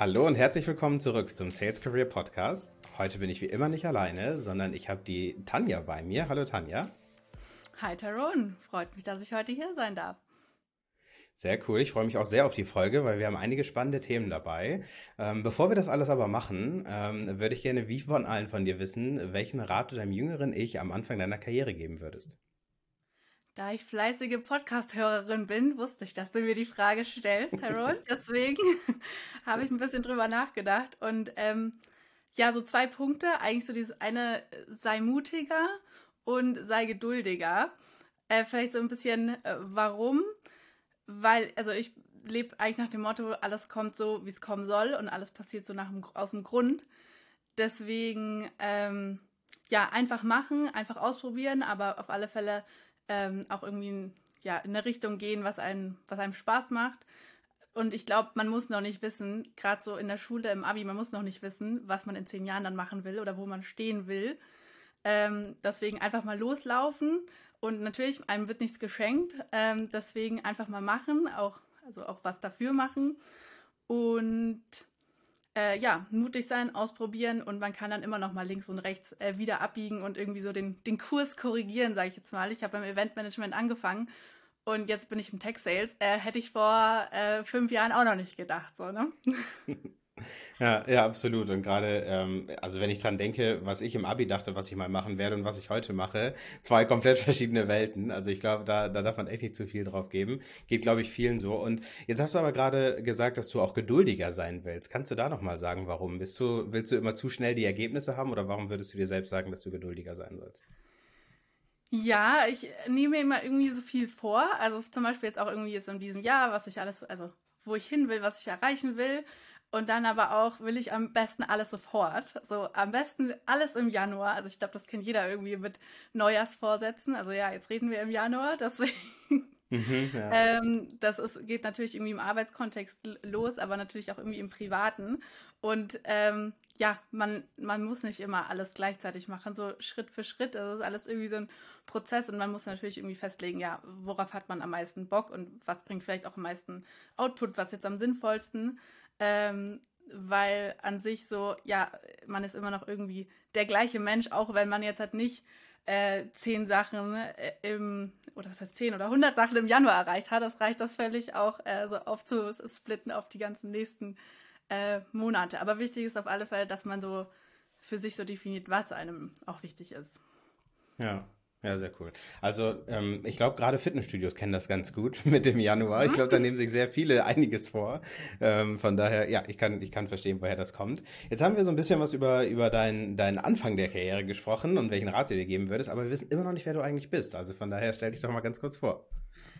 Hallo und herzlich willkommen zurück zum Sales Career Podcast. Heute bin ich wie immer nicht alleine, sondern ich habe die Tanja bei mir. Hallo Tanja. Hi Taron, freut mich, dass ich heute hier sein darf. Sehr cool. Ich freue mich auch sehr auf die Folge, weil wir haben einige spannende Themen dabei. Ähm, bevor wir das alles aber machen, ähm, würde ich gerne wie von allen von dir wissen, welchen Rat du deinem jüngeren Ich am Anfang deiner Karriere geben würdest. Da ich fleißige Podcast-Hörerin bin, wusste ich, dass du mir die Frage stellst, Harold. Deswegen habe ich ein bisschen drüber nachgedacht. Und ähm, ja, so zwei Punkte. Eigentlich so dieses eine, sei mutiger und sei geduldiger. Äh, vielleicht so ein bisschen, äh, warum? Weil, also ich lebe eigentlich nach dem Motto, alles kommt so, wie es kommen soll und alles passiert so nach dem, aus dem Grund. Deswegen, ähm, ja, einfach machen, einfach ausprobieren, aber auf alle Fälle ähm, auch irgendwie ja, in eine Richtung gehen, was einem, was einem Spaß macht. Und ich glaube, man muss noch nicht wissen, gerade so in der Schule, im Abi, man muss noch nicht wissen, was man in zehn Jahren dann machen will oder wo man stehen will. Ähm, deswegen einfach mal loslaufen. Und natürlich, einem wird nichts geschenkt. Ähm, deswegen einfach mal machen, auch, also auch was dafür machen. Und äh, ja, mutig sein, ausprobieren und man kann dann immer noch mal links und rechts äh, wieder abbiegen und irgendwie so den, den Kurs korrigieren, sage ich jetzt mal. Ich habe beim Eventmanagement angefangen und jetzt bin ich im Tech Sales. Äh, hätte ich vor äh, fünf Jahren auch noch nicht gedacht, so, ne? Ja, ja, absolut. Und gerade, ähm, also wenn ich dran denke, was ich im Abi dachte, was ich mal machen werde und was ich heute mache, zwei komplett verschiedene Welten. Also ich glaube, da, da darf man echt nicht zu viel drauf geben. Geht, glaube ich, vielen so. Und jetzt hast du aber gerade gesagt, dass du auch geduldiger sein willst. Kannst du da nochmal sagen, warum? Bist du, willst du immer zu schnell die Ergebnisse haben oder warum würdest du dir selbst sagen, dass du geduldiger sein sollst? Ja, ich nehme mir immer irgendwie so viel vor. Also zum Beispiel jetzt auch irgendwie jetzt in diesem Jahr, was ich alles, also wo ich hin will, was ich erreichen will. Und dann aber auch will ich am besten alles sofort. So am besten alles im Januar. Also ich glaube, das kennt jeder irgendwie mit Neujahrsvorsätzen. Also ja, jetzt reden wir im Januar, deswegen. Mhm, ja. ähm, das ist, geht natürlich irgendwie im Arbeitskontext los, aber natürlich auch irgendwie im Privaten. Und ähm, ja, man, man muss nicht immer alles gleichzeitig machen, so Schritt für Schritt. Das ist alles irgendwie so ein Prozess und man muss natürlich irgendwie festlegen, ja, worauf hat man am meisten Bock und was bringt vielleicht auch am meisten Output, was jetzt am sinnvollsten. Ähm, weil an sich so, ja, man ist immer noch irgendwie der gleiche Mensch, auch wenn man jetzt halt nicht äh, zehn Sachen äh, im, oder was heißt zehn oder hundert Sachen im Januar erreicht hat. Das reicht das völlig auch äh, so aufzusplitten auf die ganzen nächsten äh, Monate. Aber wichtig ist auf alle Fälle, dass man so für sich so definiert, was einem auch wichtig ist. Ja, ja, sehr cool. Also ähm, ich glaube, gerade Fitnessstudios kennen das ganz gut mit dem Januar. Ich glaube, da nehmen sich sehr viele einiges vor. Ähm, von daher, ja, ich kann, ich kann verstehen, woher das kommt. Jetzt haben wir so ein bisschen was über, über deinen deinen Anfang der Karriere gesprochen und welchen Rat du dir geben würdest, aber wir wissen immer noch nicht, wer du eigentlich bist. Also von daher stell dich doch mal ganz kurz vor.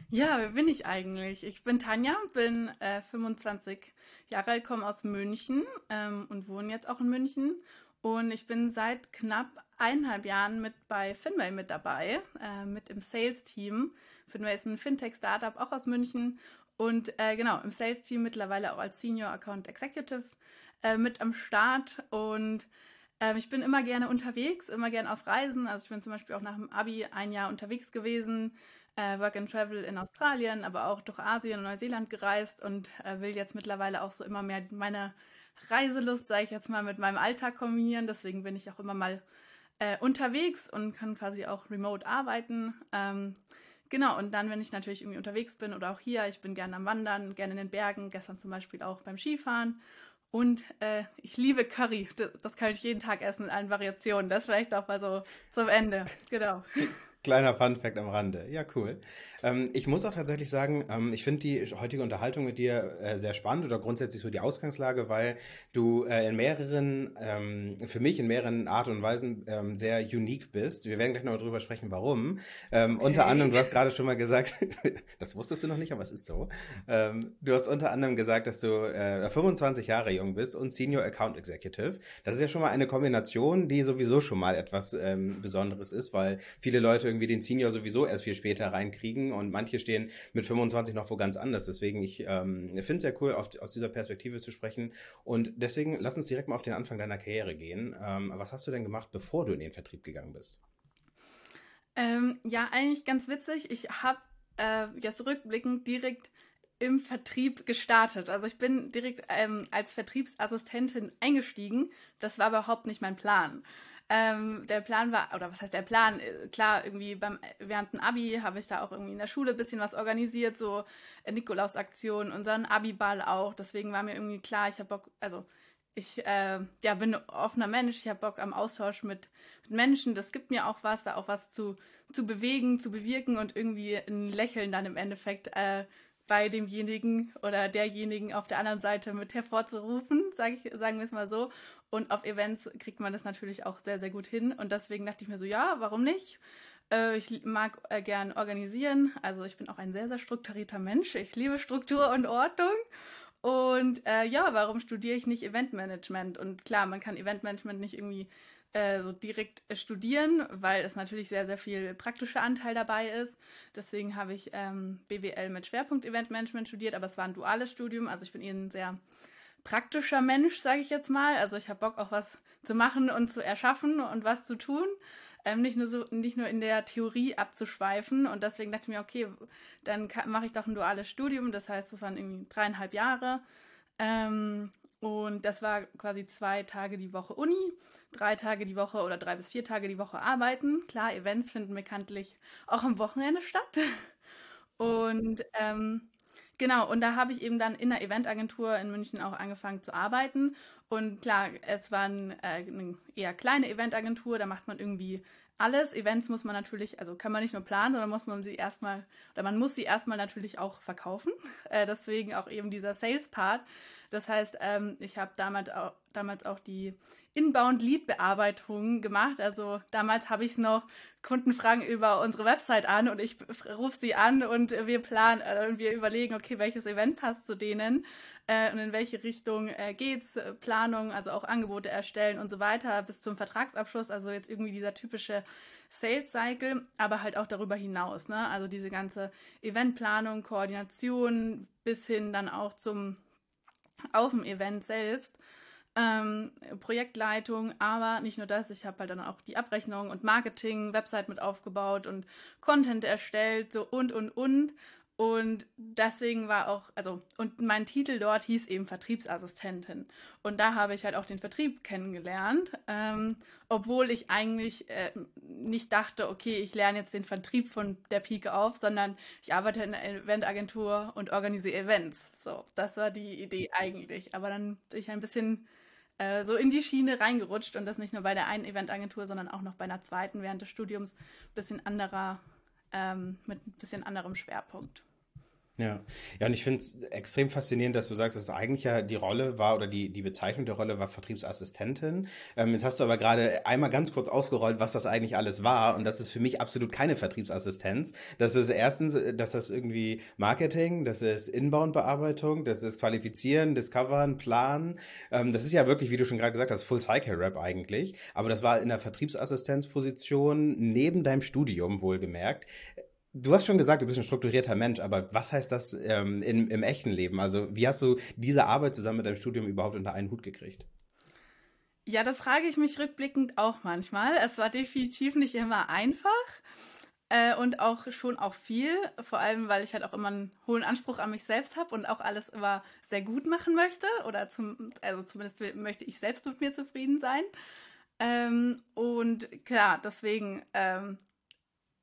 Ja, wer bin ich eigentlich? Ich bin Tanja, bin äh, 25 Jahre alt, komme aus München ähm, und wohne jetzt auch in München und ich bin seit knapp eineinhalb Jahren mit bei Finway mit dabei, äh, mit im Sales-Team. Finway ist ein Fintech-Startup, auch aus München. Und äh, genau, im Sales-Team mittlerweile auch als Senior Account Executive äh, mit am Start. Und ähm, ich bin immer gerne unterwegs, immer gerne auf Reisen. Also ich bin zum Beispiel auch nach dem Abi ein Jahr unterwegs gewesen, äh, Work and Travel in Australien, aber auch durch Asien und Neuseeland gereist und äh, will jetzt mittlerweile auch so immer mehr meine Reiselust, sage ich jetzt mal, mit meinem Alltag kombinieren. Deswegen bin ich auch immer mal äh, unterwegs und kann quasi auch remote arbeiten. Ähm, genau, und dann, wenn ich natürlich irgendwie unterwegs bin oder auch hier, ich bin gerne am Wandern, gerne in den Bergen, gestern zum Beispiel auch beim Skifahren. Und äh, ich liebe Curry. Das kann ich jeden Tag essen in allen Variationen. Das vielleicht auch mal so zum Ende. Genau. Kleiner Fun-Fact am Rande. Ja, cool. Ähm, ich muss auch tatsächlich sagen, ähm, ich finde die heutige Unterhaltung mit dir äh, sehr spannend oder grundsätzlich so die Ausgangslage, weil du äh, in mehreren, ähm, für mich in mehreren Art und Weisen ähm, sehr unique bist. Wir werden gleich noch darüber sprechen, warum. Ähm, okay. Unter anderem, du hast gerade schon mal gesagt, das wusstest du noch nicht, aber es ist so. Ähm, du hast unter anderem gesagt, dass du äh, 25 Jahre jung bist und Senior Account Executive. Das ist ja schon mal eine Kombination, die sowieso schon mal etwas Besonderes ist, weil viele Leute irgendwie den Senior sowieso erst viel später reinkriegen und manche stehen mit 25 noch wo ganz anders. Deswegen, ich ähm, finde es sehr cool, auf, aus dieser Perspektive zu sprechen. Und deswegen, lass uns direkt mal auf den Anfang deiner Karriere gehen. Ähm, was hast du denn gemacht, bevor du in den Vertrieb gegangen bist? Ähm, ja, eigentlich ganz witzig. Ich habe äh, jetzt rückblickend direkt im Vertrieb gestartet. Also ich bin direkt ähm, als Vertriebsassistentin eingestiegen. Das war überhaupt nicht mein Plan. Ähm, der Plan war, oder was heißt der Plan? Äh, klar, irgendwie beim, während dem Abi habe ich da auch irgendwie in der Schule ein bisschen was organisiert, so Nikolaus-Aktion, unseren Abi-Ball auch. Deswegen war mir irgendwie klar, ich habe Bock, also ich äh, ja, bin ein offener Mensch, ich habe Bock am Austausch mit, mit, Menschen. Das gibt mir auch was, da auch was zu, zu bewegen, zu bewirken und irgendwie ein Lächeln dann im Endeffekt äh, bei demjenigen oder derjenigen auf der anderen Seite mit hervorzurufen, sag ich, sagen wir es mal so. Und auf Events kriegt man das natürlich auch sehr, sehr gut hin. Und deswegen dachte ich mir so, ja, warum nicht? Äh, ich mag äh, gern organisieren. Also ich bin auch ein sehr, sehr strukturierter Mensch. Ich liebe Struktur und Ordnung. Und äh, ja, warum studiere ich nicht Eventmanagement? Und klar, man kann Eventmanagement nicht irgendwie äh, so direkt äh, studieren, weil es natürlich sehr, sehr viel praktischer Anteil dabei ist. Deswegen habe ich ähm, BWL mit Schwerpunkt Eventmanagement studiert, aber es war ein duales Studium. Also ich bin eher ein sehr praktischer Mensch, sage ich jetzt mal. Also ich habe Bock auch was zu machen und zu erschaffen und was zu tun. Ähm, nicht, nur so, nicht nur in der Theorie abzuschweifen. Und deswegen dachte ich mir, okay, dann mache ich doch ein duales Studium. Das heißt, das waren irgendwie dreieinhalb Jahre. Ähm, und das war quasi zwei Tage die Woche Uni, drei Tage die Woche oder drei bis vier Tage die Woche arbeiten. Klar, Events finden bekanntlich auch am Wochenende statt. Und ähm, genau, und da habe ich eben dann in der Eventagentur in München auch angefangen zu arbeiten. Und klar, es war äh, eine eher kleine Eventagentur, da macht man irgendwie alles. Events muss man natürlich, also kann man nicht nur planen, sondern muss man sie erstmal, oder man muss sie erstmal natürlich auch verkaufen. Äh, deswegen auch eben dieser Sales-Part. Das heißt, ähm, ich habe damals damals auch die Inbound-Lead-Bearbeitung gemacht. Also damals habe ich es noch Kunden fragen über unsere Website an und ich rufe sie an und wir planen äh, und wir überlegen, okay, welches Event passt zu denen äh, und in welche Richtung äh, geht's, Planung, also auch Angebote erstellen und so weiter bis zum Vertragsabschluss. Also jetzt irgendwie dieser typische Sales Cycle, aber halt auch darüber hinaus. Ne? Also diese ganze Eventplanung, Koordination bis hin dann auch zum auf dem Event selbst. Ähm, Projektleitung, aber nicht nur das, ich habe halt dann auch die Abrechnung und Marketing, Website mit aufgebaut und Content erstellt, so und und und. Und deswegen war auch, also, und mein Titel dort hieß eben Vertriebsassistentin. Und da habe ich halt auch den Vertrieb kennengelernt, ähm, obwohl ich eigentlich äh, nicht dachte, okay, ich lerne jetzt den Vertrieb von der Pike auf, sondern ich arbeite in einer Eventagentur und organisiere Events. So, das war die Idee eigentlich. Aber dann bin ich ein bisschen äh, so in die Schiene reingerutscht und das nicht nur bei der einen Eventagentur, sondern auch noch bei einer zweiten während des Studiums. Bisschen anderer, ähm, mit ein bisschen anderem Schwerpunkt. Ja, ja, und ich finde es extrem faszinierend, dass du sagst, dass eigentlich ja die Rolle war oder die, die Bezeichnung der Rolle war Vertriebsassistentin. Ähm, jetzt hast du aber gerade einmal ganz kurz ausgerollt, was das eigentlich alles war. Und das ist für mich absolut keine Vertriebsassistenz. Das ist erstens, dass das irgendwie Marketing, das ist Inbound-Bearbeitung, das ist Qualifizieren, Discovern, Planen. Ähm, das ist ja wirklich, wie du schon gerade gesagt hast, Full-Cycle-Rap eigentlich. Aber das war in der Vertriebsassistenzposition neben deinem Studium wohlgemerkt. Du hast schon gesagt, du bist ein strukturierter Mensch, aber was heißt das ähm, in, im echten Leben? Also wie hast du diese Arbeit zusammen mit deinem Studium überhaupt unter einen Hut gekriegt? Ja, das frage ich mich rückblickend auch manchmal. Es war definitiv nicht immer einfach äh, und auch schon auch viel, vor allem weil ich halt auch immer einen hohen Anspruch an mich selbst habe und auch alles immer sehr gut machen möchte oder zum, also zumindest möchte ich selbst mit mir zufrieden sein. Ähm, und klar, deswegen ähm,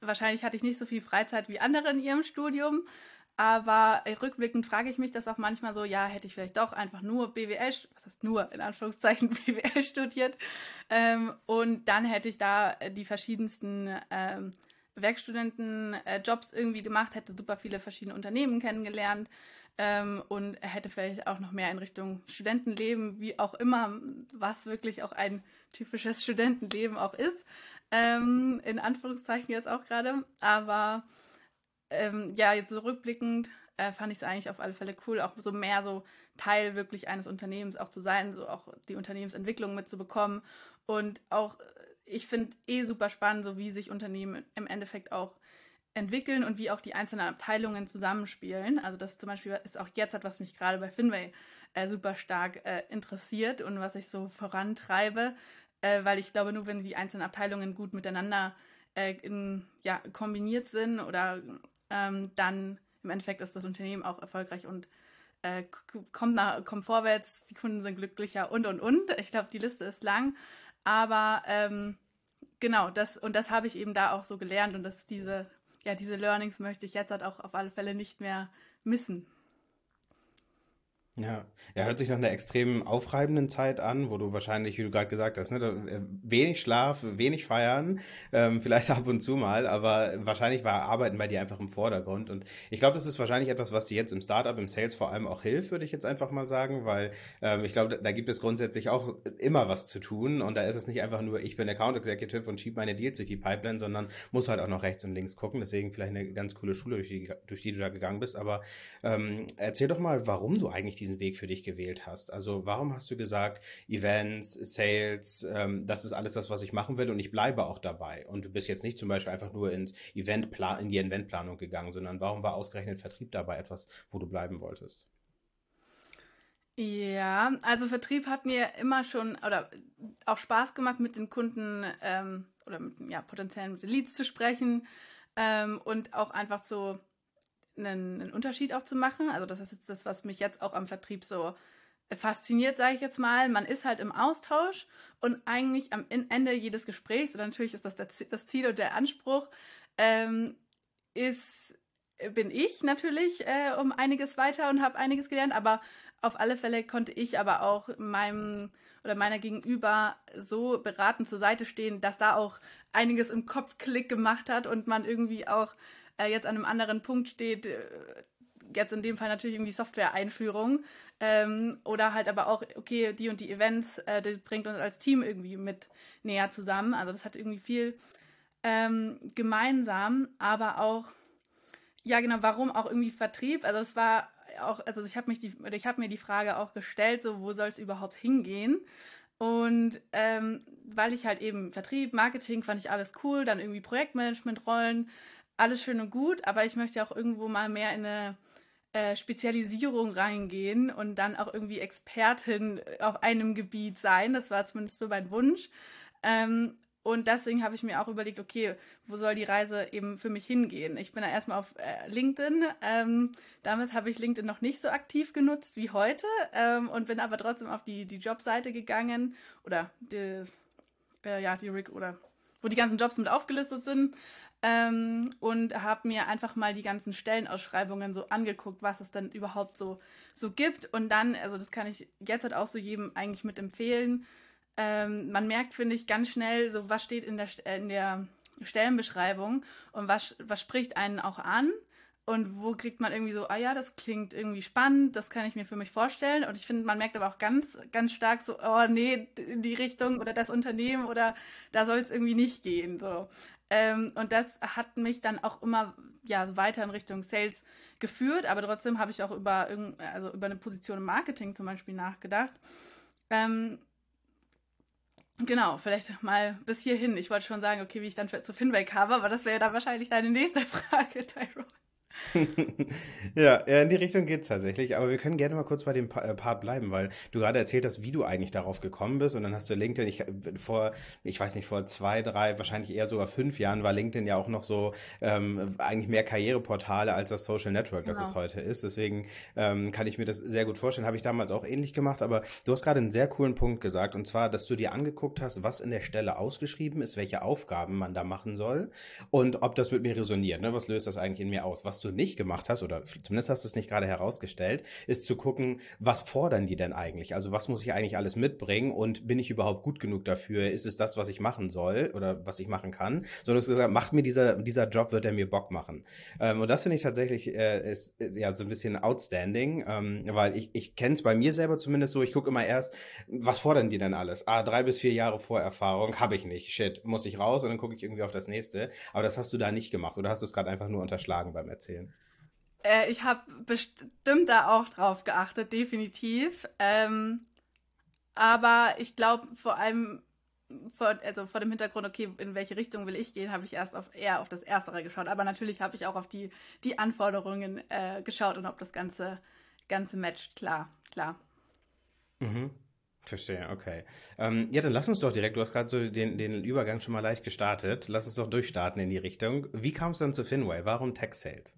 wahrscheinlich hatte ich nicht so viel Freizeit wie andere in ihrem Studium. Aber rückblickend frage ich mich das auch manchmal so, ja, hätte ich vielleicht doch einfach nur BWL, was heißt nur, in Anführungszeichen BWL studiert. Ähm, und dann hätte ich da die verschiedensten ähm, Werkstudentenjobs äh, irgendwie gemacht, hätte super viele verschiedene Unternehmen kennengelernt ähm, und hätte vielleicht auch noch mehr in Richtung Studentenleben, wie auch immer, was wirklich auch ein typisches Studentenleben auch ist. Ähm, in Anführungszeichen jetzt auch gerade. Aber ähm, ja, jetzt so rückblickend äh, fand ich es eigentlich auf alle Fälle cool, auch so mehr so Teil wirklich eines Unternehmens auch zu sein, so auch die Unternehmensentwicklung mitzubekommen. Und auch, äh, ich finde eh super spannend, so wie sich Unternehmen im Endeffekt auch entwickeln und wie auch die einzelnen Abteilungen zusammenspielen. Also das zum Beispiel ist auch jetzt etwas, was mich gerade bei Finway äh, super stark äh, interessiert und was ich so vorantreibe, äh, weil ich glaube, nur wenn die einzelnen Abteilungen gut miteinander äh, in, ja, kombiniert sind oder ähm, dann im Endeffekt ist das Unternehmen auch erfolgreich und äh, kommt, nach, kommt vorwärts, die Kunden sind glücklicher und und und. Ich glaube, die Liste ist lang, aber ähm, genau, das und das habe ich eben da auch so gelernt und dass diese, ja, diese Learnings möchte ich jetzt halt auch auf alle Fälle nicht mehr missen. Ja, er hört sich nach einer extrem aufreibenden Zeit an, wo du wahrscheinlich, wie du gerade gesagt hast, ne, äh, wenig Schlaf, wenig Feiern, ähm, vielleicht ab und zu mal, aber wahrscheinlich war Arbeiten bei dir einfach im Vordergrund. Und ich glaube, das ist wahrscheinlich etwas, was dir jetzt im Startup, im Sales vor allem auch hilft, würde ich jetzt einfach mal sagen, weil ähm, ich glaube, da gibt es grundsätzlich auch immer was zu tun. Und da ist es nicht einfach nur, ich bin Account Executive und schiebe meine Deals durch die Pipeline, sondern muss halt auch noch rechts und links gucken. Deswegen vielleicht eine ganz coole Schule, durch die, durch die du da gegangen bist. Aber ähm, erzähl doch mal, warum du eigentlich diesen Weg für dich gewählt hast. Also warum hast du gesagt, Events, Sales, ähm, das ist alles das, was ich machen will und ich bleibe auch dabei. Und du bist jetzt nicht zum Beispiel einfach nur ins Eventplan in die Eventplanung gegangen, sondern warum war ausgerechnet Vertrieb dabei etwas, wo du bleiben wolltest? Ja, also Vertrieb hat mir immer schon oder auch Spaß gemacht, mit den Kunden ähm, oder mit ja, potenziellen Leads zu sprechen ähm, und auch einfach so einen, einen Unterschied auch zu machen. Also das ist jetzt das, was mich jetzt auch am Vertrieb so fasziniert, sage ich jetzt mal. Man ist halt im Austausch und eigentlich am Ende jedes Gesprächs, oder natürlich ist das das Ziel und der Anspruch, ähm, ist, bin ich natürlich äh, um einiges weiter und habe einiges gelernt, aber auf alle Fälle konnte ich aber auch meinem oder meiner Gegenüber so beratend zur Seite stehen, dass da auch einiges im Kopf Klick gemacht hat und man irgendwie auch äh, jetzt an einem anderen Punkt steht, äh, jetzt in dem Fall natürlich irgendwie Software-Einführung ähm, oder halt aber auch, okay, die und die Events, äh, das bringt uns als Team irgendwie mit näher zusammen. Also das hat irgendwie viel ähm, gemeinsam, aber auch, ja genau, warum auch irgendwie Vertrieb? Also es war auch, also ich habe mich die, ich habe mir die Frage auch gestellt, so wo soll es überhaupt hingehen? Und ähm, weil ich halt eben Vertrieb, Marketing fand ich alles cool, dann irgendwie Projektmanagement-Rollen, alles schön und gut, aber ich möchte auch irgendwo mal mehr in eine äh, Spezialisierung reingehen und dann auch irgendwie Expertin auf einem Gebiet sein. Das war zumindest so mein Wunsch. Ähm, und deswegen habe ich mir auch überlegt, okay, wo soll die Reise eben für mich hingehen? Ich bin da erstmal auf äh, LinkedIn. Ähm, damals habe ich LinkedIn noch nicht so aktiv genutzt wie heute ähm, und bin aber trotzdem auf die, die Jobseite gegangen oder die, äh, ja, die oder wo die ganzen Jobs mit aufgelistet sind ähm, und habe mir einfach mal die ganzen Stellenausschreibungen so angeguckt, was es denn überhaupt so, so gibt. Und dann, also das kann ich jetzt halt auch so jedem eigentlich mit empfehlen. Ähm, man merkt, finde ich, ganz schnell, so was steht in der, in der Stellenbeschreibung und was, was spricht einen auch an. Und wo kriegt man irgendwie so, ah ja, das klingt irgendwie spannend, das kann ich mir für mich vorstellen. Und ich finde, man merkt aber auch ganz, ganz stark so, oh nee, die Richtung oder das Unternehmen oder da soll es irgendwie nicht gehen. So. Ähm, und das hat mich dann auch immer ja, weiter in Richtung Sales geführt, aber trotzdem habe ich auch über, also über eine Position im Marketing zum Beispiel nachgedacht. Ähm, genau, vielleicht mal bis hierhin. Ich wollte schon sagen, okay, wie ich dann zu Finway habe, aber das wäre dann wahrscheinlich deine nächste Frage, Tyrone. ja, in die Richtung geht es tatsächlich. Aber wir können gerne mal kurz bei dem äh, Part bleiben, weil du gerade erzählt hast, wie du eigentlich darauf gekommen bist. Und dann hast du LinkedIn, ich, vor, ich weiß nicht, vor zwei, drei, wahrscheinlich eher sogar fünf Jahren war LinkedIn ja auch noch so ähm, eigentlich mehr Karriereportale als das Social Network, das genau. es heute ist. Deswegen ähm, kann ich mir das sehr gut vorstellen. Habe ich damals auch ähnlich gemacht. Aber du hast gerade einen sehr coolen Punkt gesagt. Und zwar, dass du dir angeguckt hast, was in der Stelle ausgeschrieben ist, welche Aufgaben man da machen soll und ob das mit mir resoniert. Ne? Was löst das eigentlich in mir aus? Was du du nicht gemacht hast, oder zumindest hast du es nicht gerade herausgestellt, ist zu gucken, was fordern die denn eigentlich? Also was muss ich eigentlich alles mitbringen und bin ich überhaupt gut genug dafür? Ist es das, was ich machen soll oder was ich machen kann? Sondern du gesagt, macht mir dieser, dieser Job, wird er mir Bock machen. Ähm, und das finde ich tatsächlich äh, ist äh, ja so ein bisschen outstanding, ähm, weil ich, ich kenne es bei mir selber zumindest so, ich gucke immer erst, was fordern die denn alles? Ah, drei bis vier Jahre Vorerfahrung habe ich nicht. Shit, muss ich raus und dann gucke ich irgendwie auf das nächste. Aber das hast du da nicht gemacht oder hast du es gerade einfach nur unterschlagen beim Erzählen? Erzählen? Äh, ich habe bestimmt da auch drauf geachtet, definitiv. Ähm, aber ich glaube vor allem vor, also vor dem Hintergrund, okay, in welche Richtung will ich gehen, habe ich erst auf, eher auf das Erstere geschaut. Aber natürlich habe ich auch auf die, die Anforderungen äh, geschaut und ob das Ganze, Ganze matcht. Klar, klar. Mhm. Verstehe, okay. Ähm, ja, dann lass uns doch direkt, du hast gerade so den, den Übergang schon mal leicht gestartet. Lass uns doch durchstarten in die Richtung. Wie kam es dann zu Finway? Warum Tech Sales?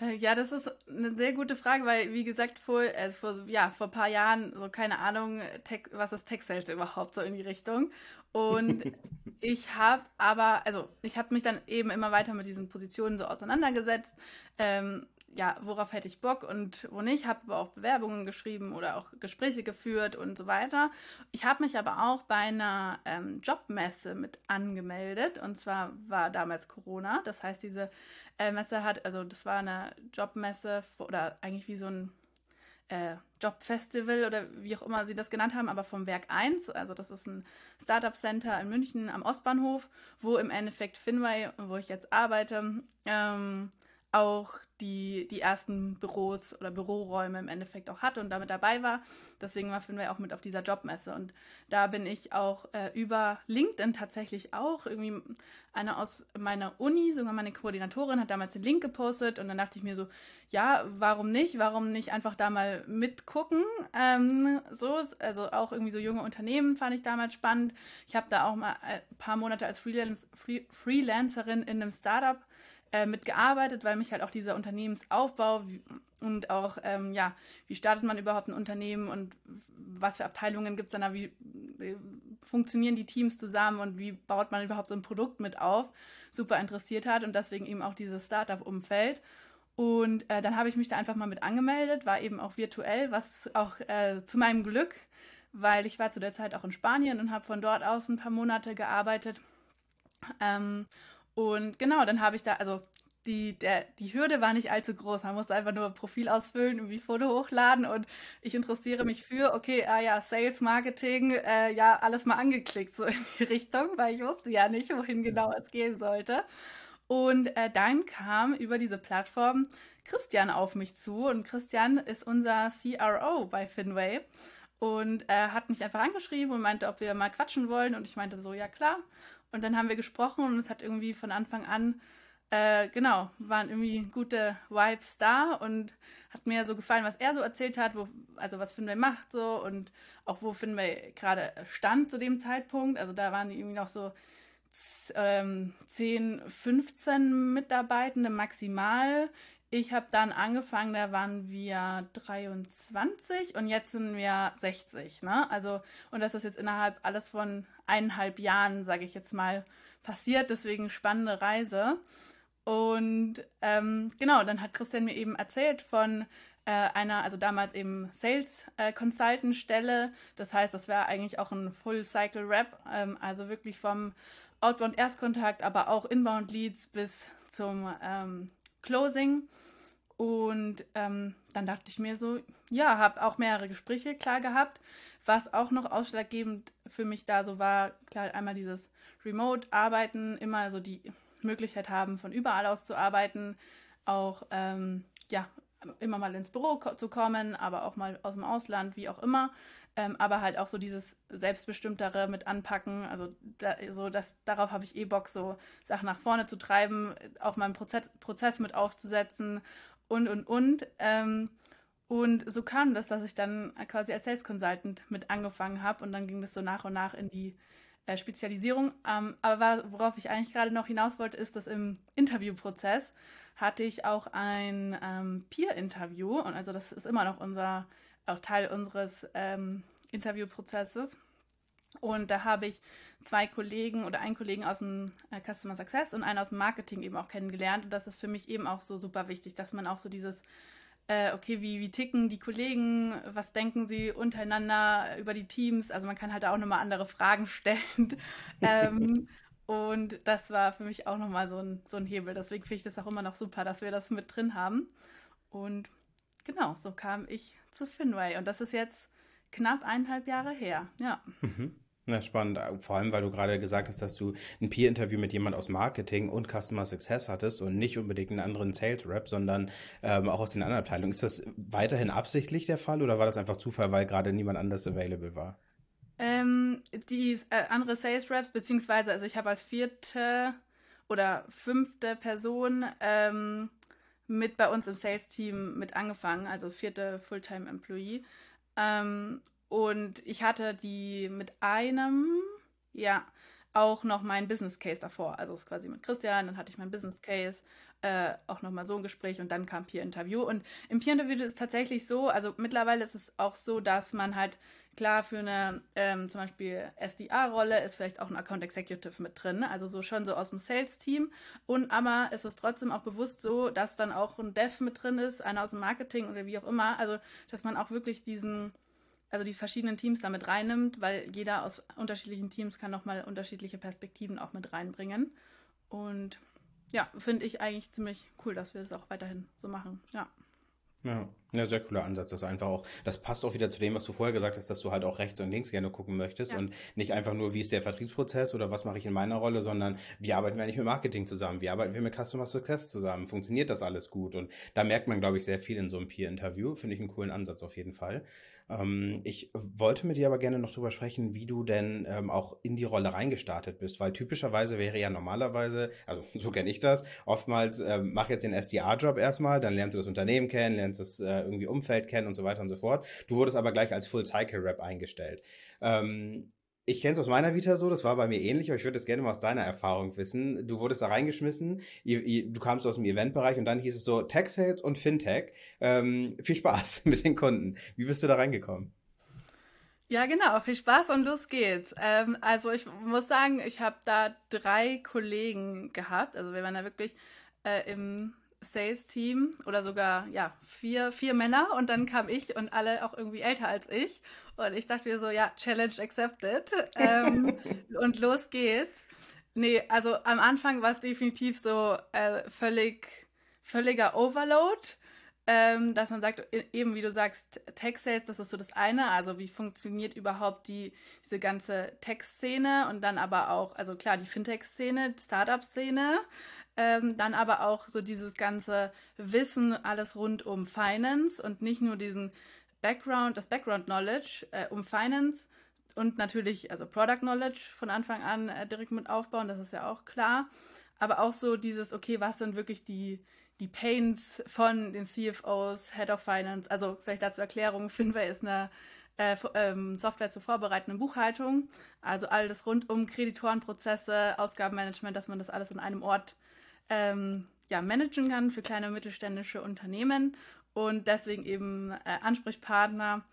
Äh, ja, das ist eine sehr gute Frage, weil, wie gesagt, vor, äh, vor, ja, vor ein paar Jahren, so keine Ahnung, Tech, was ist Tech Sales überhaupt, so in die Richtung. Und ich habe aber, also ich habe mich dann eben immer weiter mit diesen Positionen so auseinandergesetzt. Ähm, ja, worauf hätte ich Bock und wo nicht, habe aber auch Bewerbungen geschrieben oder auch Gespräche geführt und so weiter. Ich habe mich aber auch bei einer ähm, Jobmesse mit angemeldet und zwar war damals Corona. Das heißt, diese äh, Messe hat, also das war eine Jobmesse oder eigentlich wie so ein äh, Jobfestival oder wie auch immer sie das genannt haben, aber vom Werk 1. Also das ist ein Startup Center in München am Ostbahnhof, wo im Endeffekt Finway, wo ich jetzt arbeite, ähm, auch die, die ersten Büros oder Büroräume im Endeffekt auch hatte und damit dabei war. Deswegen war Finway auch mit auf dieser Jobmesse. Und da bin ich auch äh, über LinkedIn tatsächlich auch. Irgendwie eine aus meiner Uni, sogar meine Koordinatorin, hat damals den Link gepostet und dann dachte ich mir so, ja, warum nicht? Warum nicht einfach da mal mitgucken? Ähm, so, also auch irgendwie so junge Unternehmen fand ich damals spannend. Ich habe da auch mal ein paar Monate als Freelance, Freelancerin in einem Startup äh, mitgearbeitet, weil mich halt auch dieser Unternehmensaufbau und auch, ähm, ja, wie startet man überhaupt ein Unternehmen und was für Abteilungen gibt es dann da, wie äh, funktionieren die Teams zusammen und wie baut man überhaupt so ein Produkt mit auf, super interessiert hat und deswegen eben auch dieses Startup-Umfeld. Und äh, dann habe ich mich da einfach mal mit angemeldet, war eben auch virtuell, was auch äh, zu meinem Glück, weil ich war zu der Zeit auch in Spanien und habe von dort aus ein paar Monate gearbeitet. Ähm, und genau, dann habe ich da, also die, der, die Hürde war nicht allzu groß. Man musste einfach nur ein Profil ausfüllen, irgendwie Foto hochladen und ich interessiere mich für, okay, ah ja, Sales, Marketing, äh, ja, alles mal angeklickt, so in die Richtung, weil ich wusste ja nicht, wohin genau es gehen sollte. Und äh, dann kam über diese Plattform Christian auf mich zu und Christian ist unser CRO bei Finway und er hat mich einfach angeschrieben und meinte, ob wir mal quatschen wollen und ich meinte so, ja klar. Und dann haben wir gesprochen und es hat irgendwie von Anfang an, äh, genau, waren irgendwie gute Vibes da und hat mir so gefallen, was er so erzählt hat, wo, also was Finway macht so und auch wo Finway gerade stand zu dem Zeitpunkt. Also da waren die irgendwie noch so ähm, 10, 15 Mitarbeitende maximal. Ich habe dann angefangen, da waren wir 23 und jetzt sind wir 60. Ne? Also, und das ist jetzt innerhalb alles von eineinhalb Jahren, sage ich jetzt mal, passiert. Deswegen spannende Reise. Und ähm, genau, dann hat Christian mir eben erzählt von äh, einer, also damals eben Sales äh, Consultant Stelle. Das heißt, das wäre eigentlich auch ein Full Cycle Rap, ähm, also wirklich vom Outbound Erstkontakt, aber auch Inbound Leads bis zum ähm, Closing. Und ähm, dann dachte ich mir so, ja, habe auch mehrere Gespräche klar gehabt. Was auch noch ausschlaggebend für mich da so war, klar, einmal dieses Remote-Arbeiten, immer so die Möglichkeit haben, von überall aus zu arbeiten, auch ähm, ja, immer mal ins Büro zu kommen, aber auch mal aus dem Ausland, wie auch immer. Ähm, aber halt auch so dieses selbstbestimmtere mit anpacken, also da, so das, darauf habe ich eh Bock, so Sachen nach vorne zu treiben, auch mal einen Prozess, Prozess mit aufzusetzen und, und, und. Ähm, und so kam das, dass ich dann quasi als Sales Consultant mit angefangen habe und dann ging das so nach und nach in die äh, Spezialisierung. Ähm, aber worauf ich eigentlich gerade noch hinaus wollte, ist, dass im Interviewprozess hatte ich auch ein ähm, Peer-Interview und also das ist immer noch unser, auch Teil unseres ähm, Interviewprozesses. Und da habe ich zwei Kollegen oder einen Kollegen aus dem äh, Customer Success und einen aus dem Marketing eben auch kennengelernt. Und das ist für mich eben auch so super wichtig, dass man auch so dieses, äh, okay, wie, wie ticken die Kollegen, was denken sie untereinander über die Teams. Also man kann halt auch nochmal andere Fragen stellen. ähm, und das war für mich auch nochmal so ein, so ein Hebel. Deswegen finde ich das auch immer noch super, dass wir das mit drin haben. Und genau, so kam ich zu Finway. Und das ist jetzt knapp eineinhalb Jahre her. Ja. Mhm. Na, spannend. Vor allem, weil du gerade gesagt hast, dass du ein Peer-Interview mit jemand aus Marketing und Customer Success hattest und nicht unbedingt einen anderen Sales-Rep, sondern ähm, auch aus den anderen Abteilungen. Ist das weiterhin absichtlich der Fall oder war das einfach Zufall, weil gerade niemand anders available war? Ähm, die äh, andere Sales-Reps, beziehungsweise, also ich habe als vierte oder fünfte Person ähm, mit bei uns im Sales-Team mit angefangen, also vierte Fulltime-Employee. Ähm, und ich hatte die mit einem, ja, auch noch meinen Business Case davor. Also es ist quasi mit Christian, dann hatte ich meinen Business Case äh, auch nochmal so ein Gespräch und dann kam Peer-Interview. Und im Peer-Interview ist es tatsächlich so, also mittlerweile ist es auch so, dass man halt klar für eine ähm, zum Beispiel SDA-Rolle ist vielleicht auch ein Account Executive mit drin, also so schon so aus dem Sales-Team. Und aber ist es trotzdem auch bewusst so, dass dann auch ein Dev mit drin ist, einer aus dem Marketing oder wie auch immer. Also dass man auch wirklich diesen also die verschiedenen Teams damit reinnimmt, weil jeder aus unterschiedlichen Teams kann nochmal unterschiedliche Perspektiven auch mit reinbringen. Und ja, finde ich eigentlich ziemlich cool, dass wir das auch weiterhin so machen. Ja. Ja, ja, sehr cooler Ansatz. Das einfach auch, das passt auch wieder zu dem, was du vorher gesagt hast, dass du halt auch rechts und links gerne gucken möchtest ja. und nicht einfach nur, wie ist der Vertriebsprozess oder was mache ich in meiner Rolle, sondern wie arbeiten wir eigentlich mit Marketing zusammen? Wie arbeiten wir mit Customer Success zusammen? Funktioniert das alles gut? Und da merkt man, glaube ich, sehr viel in so einem Peer-Interview. Finde ich einen coolen Ansatz auf jeden Fall. Ähm, ich wollte mit dir aber gerne noch drüber sprechen, wie du denn ähm, auch in die Rolle reingestartet bist, weil typischerweise wäre ja normalerweise, also so kenne ich das, oftmals ähm, mach jetzt den SDA-Job erstmal, dann lernst du das Unternehmen kennen, lernst das äh, irgendwie Umfeld kennen und so weiter und so fort. Du wurdest aber gleich als Full-Cycle-Rap eingestellt. Ähm, ich kenne es aus meiner Vita so, das war bei mir ähnlich, aber ich würde das gerne mal aus deiner Erfahrung wissen. Du wurdest da reingeschmissen, du kamst aus dem Eventbereich und dann hieß es so Tech Sales und Fintech. Ähm, viel Spaß mit den Kunden. Wie bist du da reingekommen? Ja, genau, viel Spaß und los geht's. Ähm, also ich muss sagen, ich habe da drei Kollegen gehabt. Also wir waren da wirklich äh, im Sales-Team oder sogar ja vier, vier Männer und dann kam ich und alle auch irgendwie älter als ich. Und ich dachte mir so, ja, Challenge accepted. Ähm, und los geht's. Nee, also am Anfang war es definitiv so äh, völlig, völliger Overload. Ähm, dass man sagt, e, eben wie du sagst, Tech-Sales, das ist so das eine, also wie funktioniert überhaupt die, diese ganze Tech-Szene und dann aber auch, also klar, die Fintech-Szene, Startup-Szene, ähm, dann aber auch so dieses ganze Wissen, alles rund um Finance und nicht nur diesen Background, das Background Knowledge äh, um Finance und natürlich, also Product Knowledge von Anfang an äh, direkt mit aufbauen, das ist ja auch klar. Aber auch so dieses, okay, was sind wirklich die, die Pains von den CFOs, Head of Finance? Also vielleicht dazu Erklärung, Finway ist eine äh, ähm, Software zur vorbereitenden Buchhaltung. Also alles rund um Kreditorenprozesse, Ausgabenmanagement, dass man das alles in einem Ort ähm, ja, managen kann für kleine und mittelständische Unternehmen und deswegen eben äh, Ansprechpartner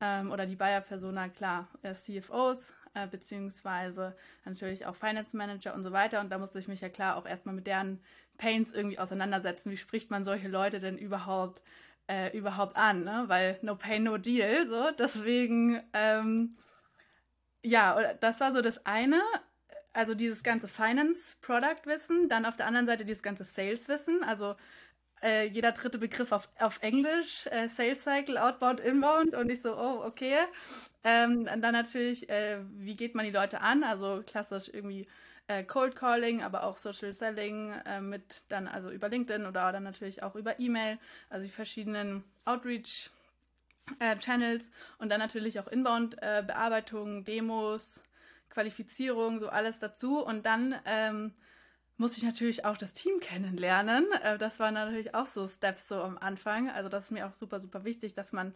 ähm, oder die Buyer-Persona, klar, äh, CFOs, äh, beziehungsweise natürlich auch Finance Manager und so weiter. Und da musste ich mich ja klar auch erstmal mit deren Pains irgendwie auseinandersetzen. Wie spricht man solche Leute denn überhaupt, äh, überhaupt an? Ne? Weil no pain, no deal. So, deswegen, ähm, ja, das war so das eine also dieses ganze Finance-Product-Wissen, dann auf der anderen Seite dieses ganze Sales-Wissen, also äh, jeder dritte Begriff auf, auf Englisch, äh, Sales Cycle, Outbound, Inbound und ich so, oh, okay. Ähm, dann natürlich, äh, wie geht man die Leute an? Also klassisch irgendwie äh, Cold Calling, aber auch Social Selling äh, mit dann also über LinkedIn oder dann natürlich auch über E-Mail, also die verschiedenen Outreach äh, Channels und dann natürlich auch Inbound-Bearbeitung, Demos, Qualifizierung, so alles dazu. Und dann ähm, musste ich natürlich auch das Team kennenlernen. Äh, das waren natürlich auch so Steps so am Anfang. Also das ist mir auch super, super wichtig, dass man,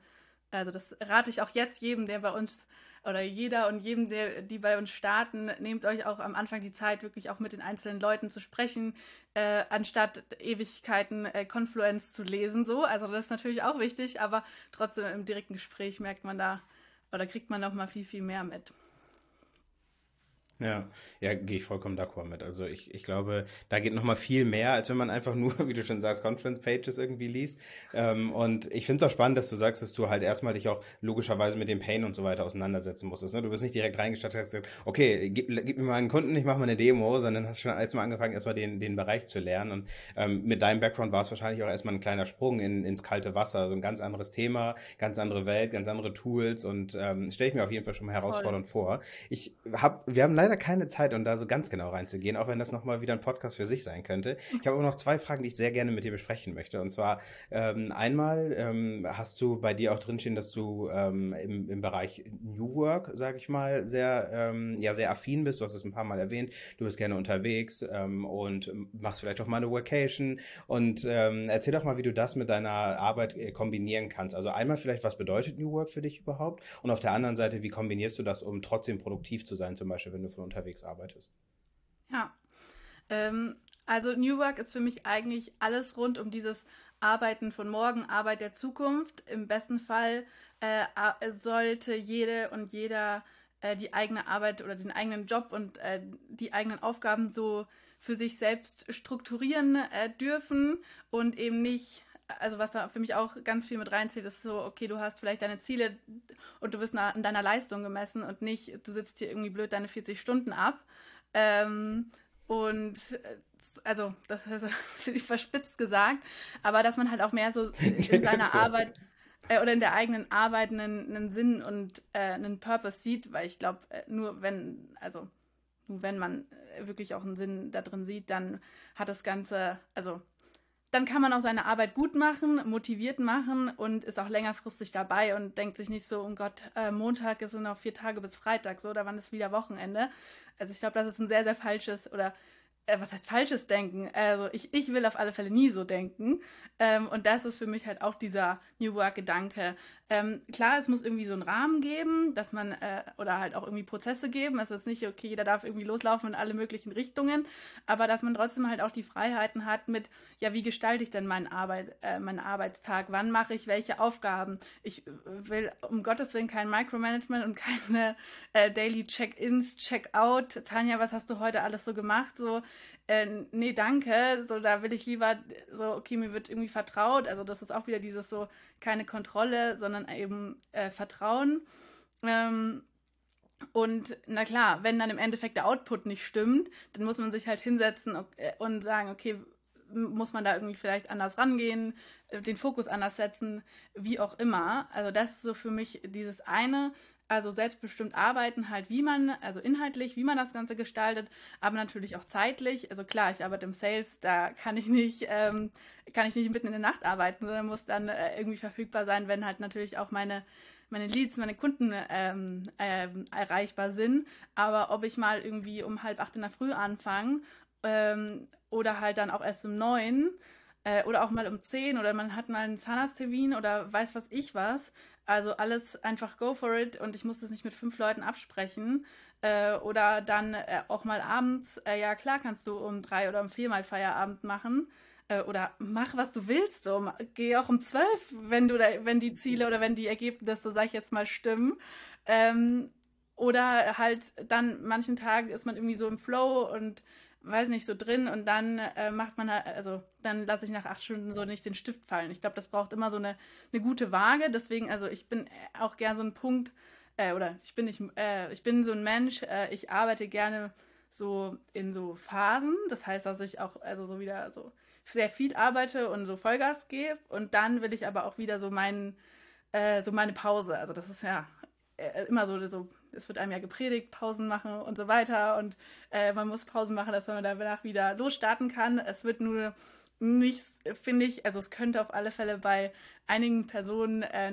also das rate ich auch jetzt jedem, der bei uns oder jeder und jedem, der, die bei uns starten, nehmt euch auch am Anfang die Zeit, wirklich auch mit den einzelnen Leuten zu sprechen, äh, anstatt Ewigkeiten äh, Confluence zu lesen. So, also das ist natürlich auch wichtig, aber trotzdem im direkten Gespräch merkt man da oder kriegt man noch mal viel, viel mehr mit. Ja, ja, gehe ich vollkommen d'accord mit. Also ich, ich glaube, da geht noch mal viel mehr, als wenn man einfach nur, wie du schon sagst, Conference Pages irgendwie liest. Ähm, und ich finde es auch spannend, dass du sagst, dass du halt erstmal dich auch logischerweise mit dem Pain und so weiter auseinandersetzen musstest. Ne? Du bist nicht direkt reingestattet, hast gesagt, okay, gib, gib mir mal einen Kunden, ich mache mal eine Demo, sondern hast schon erstmal angefangen, erstmal den, den Bereich zu lernen. Und ähm, mit deinem Background war es wahrscheinlich auch erstmal ein kleiner Sprung in, ins kalte Wasser. So ein ganz anderes Thema, ganz andere Welt, ganz andere Tools und ähm, stelle ich mir auf jeden Fall schon mal herausfordernd Voll. vor. Ich habe, wir haben leider leider keine Zeit, um da so ganz genau reinzugehen, auch wenn das nochmal wieder ein Podcast für sich sein könnte. Ich habe aber noch zwei Fragen, die ich sehr gerne mit dir besprechen möchte. Und zwar ähm, einmal ähm, hast du bei dir auch drinstehen, dass du ähm, im, im Bereich New Work, sage ich mal, sehr, ähm, ja, sehr affin bist. Du hast es ein paar Mal erwähnt. Du bist gerne unterwegs ähm, und machst vielleicht auch mal eine Vacation. Und ähm, erzähl doch mal, wie du das mit deiner Arbeit äh, kombinieren kannst. Also einmal vielleicht, was bedeutet New Work für dich überhaupt? Und auf der anderen Seite, wie kombinierst du das, um trotzdem produktiv zu sein, zum Beispiel, wenn du von unterwegs arbeitest. Ja. Ähm, Also New Work ist für mich eigentlich alles rund um dieses Arbeiten von morgen, Arbeit der Zukunft. Im besten Fall äh, sollte jede und jeder äh, die eigene Arbeit oder den eigenen Job und äh, die eigenen Aufgaben so für sich selbst strukturieren äh, dürfen und eben nicht also was da für mich auch ganz viel mit reinzählt, ist so, okay, du hast vielleicht deine Ziele und du wirst an deiner Leistung gemessen und nicht, du sitzt hier irgendwie blöd deine 40 Stunden ab. Ähm, und äh, also, das ist bisschen verspitzt gesagt, aber dass man halt auch mehr so in seiner. Arbeit äh, oder in der eigenen Arbeit einen, einen Sinn und äh, einen Purpose sieht, weil ich glaube, äh, nur wenn, also nur wenn man äh, wirklich auch einen Sinn da drin sieht, dann hat das Ganze, also dann kann man auch seine Arbeit gut machen, motiviert machen und ist auch längerfristig dabei und denkt sich nicht so, um Gott, äh, Montag ist noch vier Tage bis Freitag, so, oder wann ist wieder Wochenende. Also ich glaube, das ist ein sehr, sehr falsches oder äh, was heißt falsches Denken? Also ich, ich will auf alle Fälle nie so denken. Ähm, und das ist für mich halt auch dieser New Work-Gedanke. Ähm, klar, es muss irgendwie so einen Rahmen geben, dass man, äh, oder halt auch irgendwie Prozesse geben. Es ist nicht, okay, jeder darf irgendwie loslaufen in alle möglichen Richtungen, aber dass man trotzdem halt auch die Freiheiten hat mit, ja, wie gestalte ich denn meinen, Arbeit, äh, meinen Arbeitstag? Wann mache ich welche Aufgaben? Ich will um Gottes Willen kein Micromanagement und keine äh, Daily Check-ins, Check-out. Tanja, was hast du heute alles so gemacht? So, äh, nee, danke, so da will ich lieber so, okay, mir wird irgendwie vertraut, also das ist auch wieder dieses so, keine Kontrolle, sondern eben äh, Vertrauen. Ähm, und na klar, wenn dann im Endeffekt der Output nicht stimmt, dann muss man sich halt hinsetzen äh, und sagen, okay, muss man da irgendwie vielleicht anders rangehen, äh, den Fokus anders setzen, wie auch immer. Also das ist so für mich dieses eine, also selbstbestimmt arbeiten, halt wie man, also inhaltlich, wie man das Ganze gestaltet, aber natürlich auch zeitlich. Also klar, ich arbeite im Sales, da kann ich nicht, ähm, kann ich nicht mitten in der Nacht arbeiten, sondern muss dann äh, irgendwie verfügbar sein, wenn halt natürlich auch meine, meine Leads, meine Kunden ähm, ähm, erreichbar sind. Aber ob ich mal irgendwie um halb acht in der Früh anfange ähm, oder halt dann auch erst um neun, äh, oder auch mal um 10 oder man hat mal einen Zahnarzttermin oder weiß was ich was. Also alles einfach go for it und ich muss das nicht mit fünf Leuten absprechen. Äh, oder dann äh, auch mal abends, äh, ja klar kannst du um drei oder um vier mal Feierabend machen. Äh, oder mach, was du willst. So. Geh auch um zwölf, wenn du da, wenn die Ziele oder wenn die Ergebnisse, sag ich jetzt mal, stimmen. Ähm, oder halt dann manchen Tagen ist man irgendwie so im Flow und weiß nicht, so drin und dann äh, macht man halt, also dann lasse ich nach acht Stunden so nicht den Stift fallen. Ich glaube, das braucht immer so eine, eine gute Waage. Deswegen, also ich bin auch gern so ein Punkt, äh, oder ich bin nicht, äh, ich bin so ein Mensch, äh, ich arbeite gerne so in so Phasen. Das heißt, dass ich auch, also so wieder so sehr viel arbeite und so Vollgas gebe und dann will ich aber auch wieder so meinen, äh, so meine Pause. Also das ist ja äh, immer so, so es wird einem ja gepredigt, Pausen machen und so weiter. Und äh, man muss Pausen machen, dass man danach wieder losstarten kann. Es wird nur nicht, finde ich, also es könnte auf alle Fälle bei einigen Personen äh,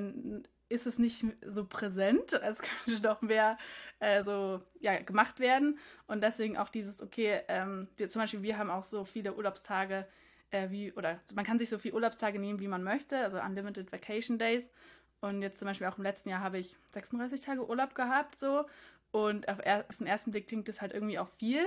ist es nicht so präsent. Es könnte doch mehr äh, so ja, gemacht werden. Und deswegen auch dieses, okay, ähm, wir, zum Beispiel, wir haben auch so viele Urlaubstage äh, wie, oder man kann sich so viele Urlaubstage nehmen, wie man möchte, also Unlimited Vacation Days. Und jetzt zum Beispiel auch im letzten Jahr habe ich 36 Tage Urlaub gehabt, so. Und auf, er, auf den ersten Blick klingt das halt irgendwie auch viel.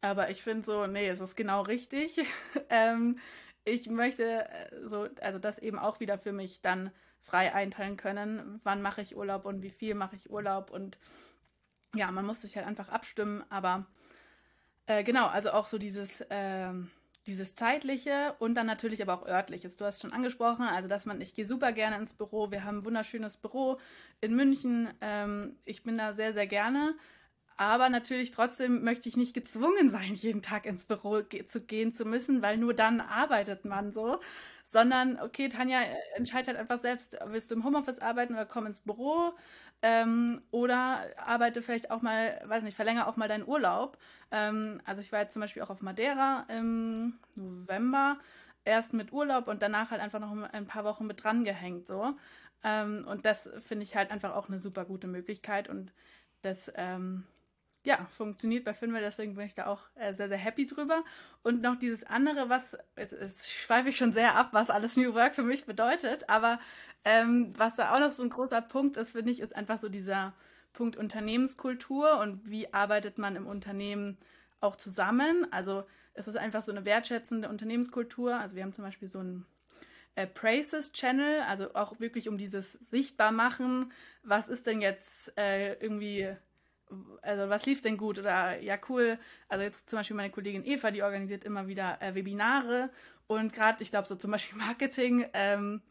Aber ich finde so, nee, es ist genau richtig. ähm, ich möchte äh, so, also das eben auch wieder für mich dann frei einteilen können. Wann mache ich Urlaub und wie viel mache ich Urlaub und ja, man muss sich halt einfach abstimmen. Aber äh, genau, also auch so dieses, ähm, dieses zeitliche und dann natürlich aber auch örtliches. Du hast schon angesprochen, also dass man, ich gehe super gerne ins Büro. Wir haben ein wunderschönes Büro in München. Ähm, ich bin da sehr, sehr gerne. Aber natürlich trotzdem möchte ich nicht gezwungen sein, jeden Tag ins Büro ge zu gehen zu müssen, weil nur dann arbeitet man so. Sondern, okay, Tanja, äh, entscheidet halt einfach selbst, willst du im Homeoffice arbeiten oder komm ins Büro? Ähm, oder arbeite vielleicht auch mal, weiß nicht, verlängere auch mal deinen Urlaub. Ähm, also ich war jetzt zum Beispiel auch auf Madeira im November, erst mit Urlaub und danach halt einfach noch ein paar Wochen mit dran gehängt. So. Ähm, und das finde ich halt einfach auch eine super gute Möglichkeit und das ähm, ja, funktioniert bei Finwell, deswegen bin ich da auch äh, sehr, sehr happy drüber. Und noch dieses andere, was, jetzt, jetzt schweife ich schon sehr ab, was alles New Work für mich bedeutet, aber ähm, was da auch noch so ein großer Punkt ist, finde ich, ist einfach so dieser Punkt Unternehmenskultur und wie arbeitet man im Unternehmen auch zusammen. Also es ist einfach so eine wertschätzende Unternehmenskultur. Also wir haben zum Beispiel so ein äh, Praises Channel, also auch wirklich um dieses Sichtbarmachen, was ist denn jetzt äh, irgendwie, also was lief denn gut oder ja cool. Also jetzt zum Beispiel meine Kollegin Eva, die organisiert immer wieder äh, Webinare und gerade, ich glaube so zum Beispiel Marketing, ähm,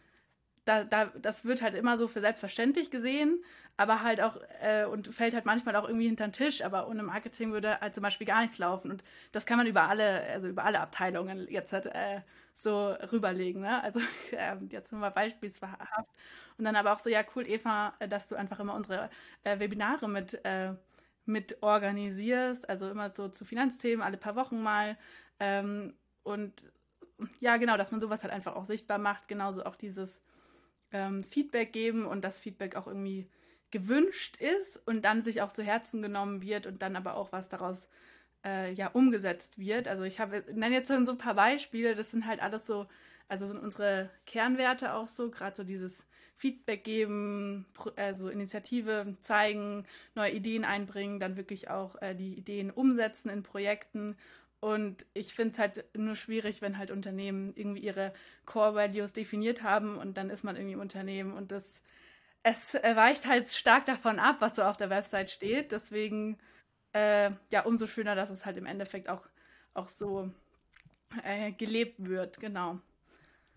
da, da, das wird halt immer so für selbstverständlich gesehen, aber halt auch äh, und fällt halt manchmal auch irgendwie hinter den Tisch, aber ohne Marketing würde halt zum Beispiel gar nichts laufen. Und das kann man über alle, also über alle Abteilungen jetzt halt, äh, so rüberlegen. Ne? Also äh, jetzt nur mal beispielshaft. Und dann aber auch so, ja, cool, Eva, dass du einfach immer unsere äh, Webinare mit, äh, mit organisierst, also immer so zu Finanzthemen, alle paar Wochen mal. Ähm, und ja, genau, dass man sowas halt einfach auch sichtbar macht, genauso auch dieses ähm, Feedback geben und das Feedback auch irgendwie gewünscht ist und dann sich auch zu Herzen genommen wird und dann aber auch was daraus äh, ja umgesetzt wird. Also ich habe nenne jetzt so ein paar Beispiele, das sind halt alles so, also sind unsere Kernwerte auch so, gerade so dieses Feedback geben, also Initiative zeigen, neue Ideen einbringen, dann wirklich auch äh, die Ideen umsetzen in Projekten und ich finde es halt nur schwierig, wenn halt Unternehmen irgendwie ihre Core Values definiert haben und dann ist man irgendwie im Unternehmen und das es weicht halt stark davon ab, was so auf der Website steht. Deswegen äh, ja umso schöner, dass es halt im Endeffekt auch, auch so äh, gelebt wird, genau.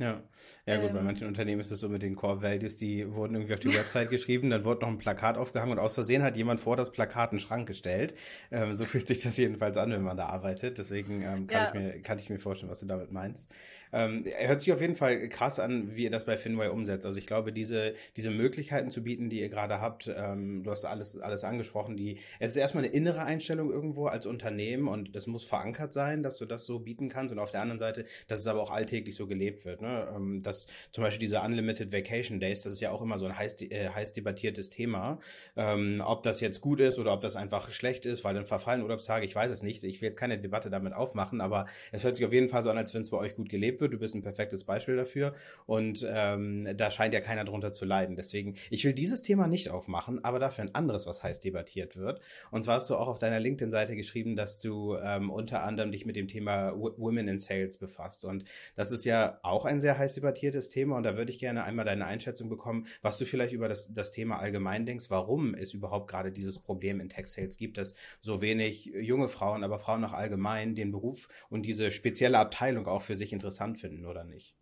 Ja, ja gut, ähm, bei manchen Unternehmen ist es so mit den Core Values, die wurden irgendwie auf die Website geschrieben, dann wurde noch ein Plakat aufgehangen und aus Versehen hat jemand vor das Plakat einen Schrank gestellt. Ähm, so fühlt sich das jedenfalls an, wenn man da arbeitet. Deswegen ähm, kann, ja. ich mir, kann ich mir vorstellen, was du damit meinst. Ähm, hört sich auf jeden Fall krass an, wie ihr das bei Finway umsetzt. Also ich glaube, diese, diese Möglichkeiten zu bieten, die ihr gerade habt, ähm, du hast alles, alles angesprochen, die, es ist erstmal eine innere Einstellung irgendwo als Unternehmen und das muss verankert sein, dass du das so bieten kannst und auf der anderen Seite, dass es aber auch alltäglich so gelebt wird. Ne? Ähm, dass zum Beispiel diese Unlimited Vacation Days, das ist ja auch immer so ein heiß, äh, heiß debattiertes Thema. Ähm, ob das jetzt gut ist oder ob das einfach schlecht ist, weil dann verfallen Urlaubstage, ich weiß es nicht. Ich will jetzt keine Debatte damit aufmachen, aber es hört sich auf jeden Fall so an, als wenn es bei euch gut gelebt wird. Du bist ein perfektes Beispiel dafür und ähm, da scheint ja keiner drunter zu leiden. Deswegen, ich will dieses Thema nicht aufmachen, aber dafür ein anderes, was heiß debattiert wird. Und zwar hast du auch auf deiner LinkedIn-Seite geschrieben, dass du ähm, unter anderem dich mit dem Thema Women in Sales befasst. Und das ist ja auch ein sehr heiß debattiertes Thema und da würde ich gerne einmal deine Einschätzung bekommen, was du vielleicht über das, das Thema allgemein denkst, warum es überhaupt gerade dieses Problem in Tech Sales gibt, dass so wenig junge Frauen, aber Frauen auch allgemein den Beruf und diese spezielle Abteilung auch für sich interessant finden oder nicht?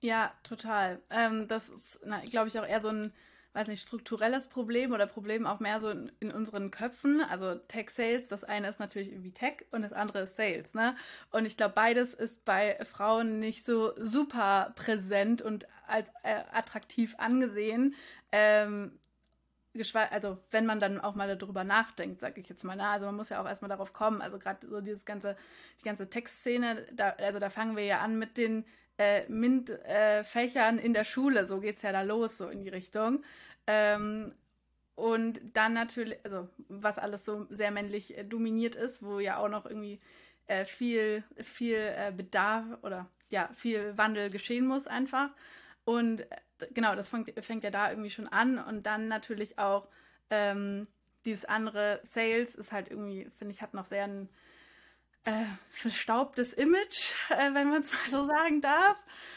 Ja, total. Ähm, das ist, glaube ich, auch eher so ein weiß nicht, strukturelles Problem oder Problem auch mehr so in, in, unseren Köpfen. Also Tech Sales, das eine ist natürlich irgendwie Tech und das andere ist Sales, ne? Und ich glaube, beides ist bei Frauen nicht so super präsent und als äh, attraktiv angesehen. Ähm, also wenn man dann auch mal darüber nachdenkt, sage ich jetzt mal, na, ne? also man muss ja auch erstmal darauf kommen, also gerade so dieses ganze, die ganze Textszene, da, also da fangen wir ja an mit den äh, MINT-Fächern äh, in der Schule, so geht es ja da los, so in die Richtung. Ähm, und dann natürlich, also was alles so sehr männlich äh, dominiert ist, wo ja auch noch irgendwie äh, viel, viel äh, Bedarf oder ja, viel Wandel geschehen muss einfach. Und äh, genau, das fängt, fängt ja da irgendwie schon an. Und dann natürlich auch ähm, dieses andere Sales ist halt irgendwie, finde ich, hat noch sehr ein äh, verstaubtes Image, äh, wenn man es mal so sagen darf.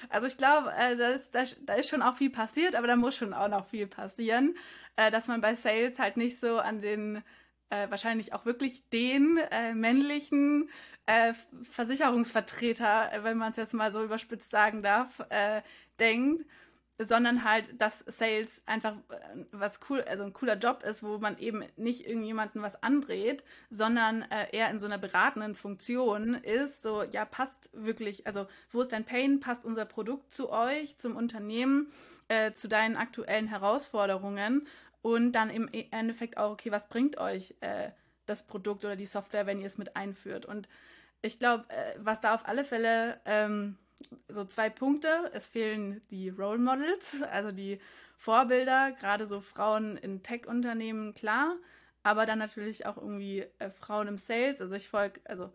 Also ich glaube, äh, da, ist, da, da, ist schon auch viel passiert, aber da muss schon auch noch viel passieren, äh, dass man bei Sales halt nicht so an den äh, wahrscheinlich auch wirklich den äh, männlichen Versicherungsvertreter, wenn man es jetzt mal so überspitzt sagen darf, denkt sondern halt, dass Sales einfach äh, was cool, also ein cooler Job ist, wo man eben nicht irgendjemanden was andreht, sondern äh, eher in so einer beratenden Funktion ist, so, ja, passt wirklich, also wo ist dein Pain, passt unser Produkt zu euch, zum Unternehmen, äh, zu deinen aktuellen Herausforderungen? Und dann im e-, Endeffekt auch, okay, was bringt euch äh, das Produkt oder die Software, wenn ihr es mit einführt? Und ich glaube, äh, was da auf alle Fälle ähm, so zwei Punkte. Es fehlen die Role Models, also die Vorbilder, gerade so Frauen in Tech-Unternehmen, klar, aber dann natürlich auch irgendwie äh, Frauen im Sales. Also ich folge, also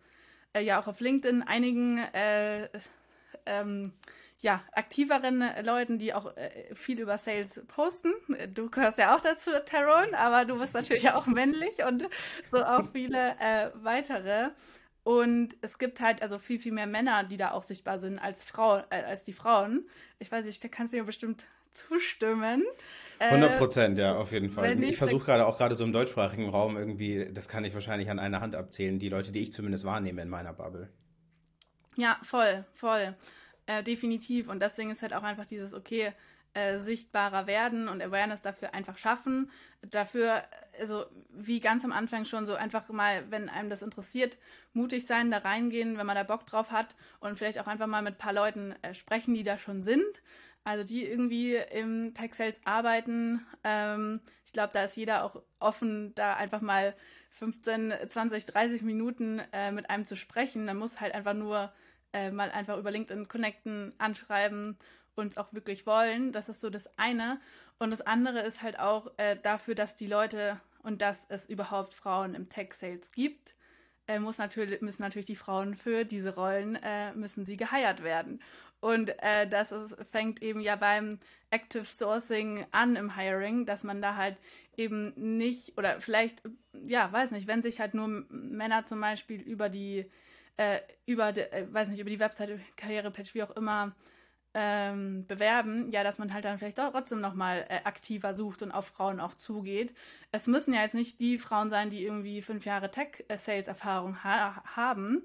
äh, ja auch auf LinkedIn einigen äh, ähm, ja, aktiveren Leuten, die auch äh, viel über Sales posten. Du gehörst ja auch dazu, Taron, aber du bist natürlich auch männlich und so auch viele äh, weitere. Und es gibt halt also viel, viel mehr Männer, die da auch sichtbar sind als, Frau, äh, als die Frauen. Ich weiß nicht, da kannst du mir bestimmt zustimmen. 100 äh, Prozent, äh, ja, auf jeden Fall. Ich, ich versuche gerade auch gerade so im deutschsprachigen Raum irgendwie, das kann ich wahrscheinlich an einer Hand abzählen, die Leute, die ich zumindest wahrnehme in meiner Bubble. Ja, voll, voll. Äh, definitiv. Und deswegen ist halt auch einfach dieses, okay, äh, sichtbarer werden und Awareness dafür einfach schaffen. Dafür, also wie ganz am Anfang schon so einfach mal, wenn einem das interessiert, mutig sein, da reingehen, wenn man da Bock drauf hat und vielleicht auch einfach mal mit ein paar Leuten äh, sprechen, die da schon sind. Also die irgendwie im Tech Sales arbeiten. Ähm, ich glaube, da ist jeder auch offen, da einfach mal 15, 20, 30 Minuten äh, mit einem zu sprechen. Man muss halt einfach nur äh, mal einfach über LinkedIn connecten, anschreiben uns auch wirklich wollen. Das ist so das eine. Und das andere ist halt auch äh, dafür, dass die Leute und dass es überhaupt Frauen im Tech-Sales gibt, äh, muss natürlich, müssen natürlich die Frauen für diese Rollen, äh, müssen sie geheiert werden. Und äh, das ist, fängt eben ja beim Active Sourcing an im Hiring, dass man da halt eben nicht, oder vielleicht, ja, weiß nicht, wenn sich halt nur Männer zum Beispiel über die, äh, über, die, äh, weiß nicht, über die Webseite, Karrierepatch, wie auch immer, ähm, bewerben, ja, dass man halt dann vielleicht auch trotzdem nochmal äh, aktiver sucht und auf Frauen auch zugeht. Es müssen ja jetzt nicht die Frauen sein, die irgendwie fünf Jahre Tech-Sales-Erfahrung ha haben,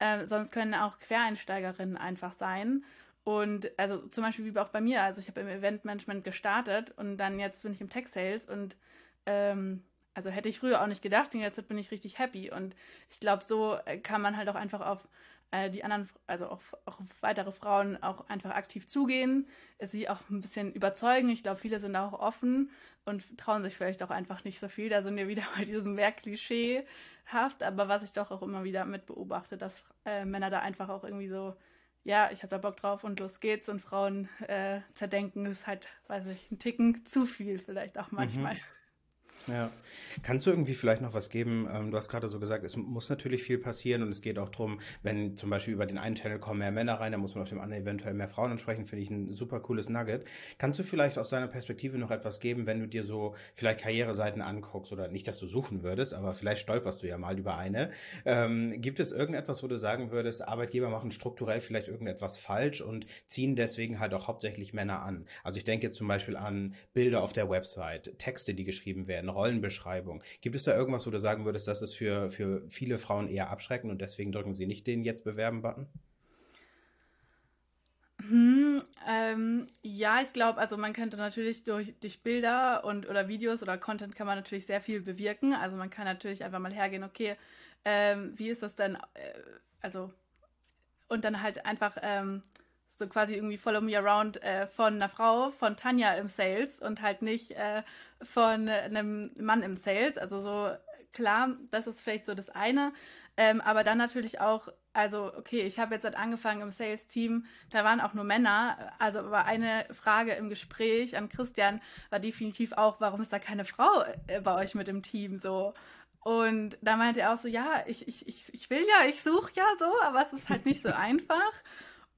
äh, sonst können auch Quereinsteigerinnen einfach sein. Und also zum Beispiel wie auch bei mir, also ich habe im Eventmanagement gestartet und dann jetzt bin ich im Tech-Sales und ähm, also hätte ich früher auch nicht gedacht und jetzt bin ich richtig happy. Und ich glaube, so äh, kann man halt auch einfach auf äh, die anderen, also auch, auch weitere Frauen auch einfach aktiv zugehen, sie auch ein bisschen überzeugen. Ich glaube, viele sind auch offen und trauen sich vielleicht auch einfach nicht so viel. Da sind wir wieder bei diesem mehr klischeehaft, aber was ich doch auch immer wieder mit beobachte, dass äh, Männer da einfach auch irgendwie so, ja, ich habe da Bock drauf und los geht's und Frauen äh, zerdenken ist halt, weiß ich, ein Ticken zu viel vielleicht auch manchmal. Mhm. Ja. Kannst du irgendwie vielleicht noch was geben? Ähm, du hast gerade so gesagt, es muss natürlich viel passieren und es geht auch darum, wenn zum Beispiel über den einen Channel kommen mehr Männer rein, dann muss man auf dem anderen eventuell mehr Frauen ansprechen, finde ich ein super cooles Nugget. Kannst du vielleicht aus deiner Perspektive noch etwas geben, wenn du dir so vielleicht Karriereseiten anguckst oder nicht, dass du suchen würdest, aber vielleicht stolperst du ja mal über eine. Ähm, gibt es irgendetwas, wo du sagen würdest, Arbeitgeber machen strukturell vielleicht irgendetwas falsch und ziehen deswegen halt auch hauptsächlich Männer an? Also ich denke zum Beispiel an Bilder auf der Website, Texte, die geschrieben werden, Rollenbeschreibung. Gibt es da irgendwas, wo du sagen würdest, das ist für, für viele Frauen eher abschreckend und deswegen drücken sie nicht den Jetzt bewerben-Button? Hm, ähm, ja, ich glaube, also man könnte natürlich durch, durch Bilder und oder Videos oder Content kann man natürlich sehr viel bewirken. Also man kann natürlich einfach mal hergehen, okay, ähm, wie ist das denn, äh, also und dann halt einfach ähm, so quasi irgendwie Follow Me Around äh, von einer Frau, von Tanja im Sales und halt nicht äh, von einem Mann im Sales. Also so klar, das ist vielleicht so das eine. Ähm, aber dann natürlich auch, also okay, ich habe jetzt halt angefangen im Sales-Team, da waren auch nur Männer. Also aber eine Frage im Gespräch an Christian war definitiv auch, warum ist da keine Frau äh, bei euch mit im Team so? Und da meinte er auch so, ja, ich, ich, ich, ich will ja, ich suche ja so, aber es ist halt nicht so einfach.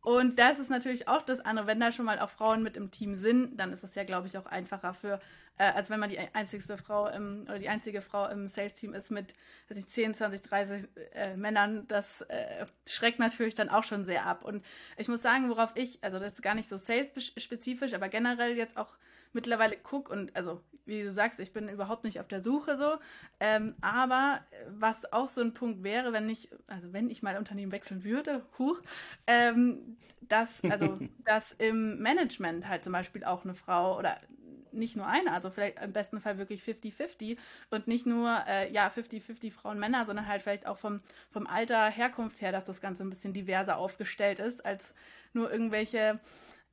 Und das ist natürlich auch das andere, wenn da schon mal auch Frauen mit im Team sind, dann ist es ja, glaube ich, auch einfacher für, äh, als wenn man die einzigste Frau im, oder die einzige Frau im Sales-Team ist mit weiß ich, 10, 20, 30 äh, Männern. Das äh, schreckt natürlich dann auch schon sehr ab. Und ich muss sagen, worauf ich, also das ist gar nicht so sales-spezifisch, aber generell jetzt auch mittlerweile gucke und also wie du sagst, ich bin überhaupt nicht auf der Suche so. Ähm, aber was auch so ein Punkt wäre, wenn ich, also wenn ich mal Unternehmen wechseln würde, huch, ähm, dass, also, dass im Management halt zum Beispiel auch eine Frau oder nicht nur eine, also vielleicht im besten Fall wirklich 50-50 und nicht nur, äh, ja, 50-50 Frauen, Männer, sondern halt vielleicht auch vom, vom Alter, Herkunft her, dass das Ganze ein bisschen diverser aufgestellt ist, als nur irgendwelche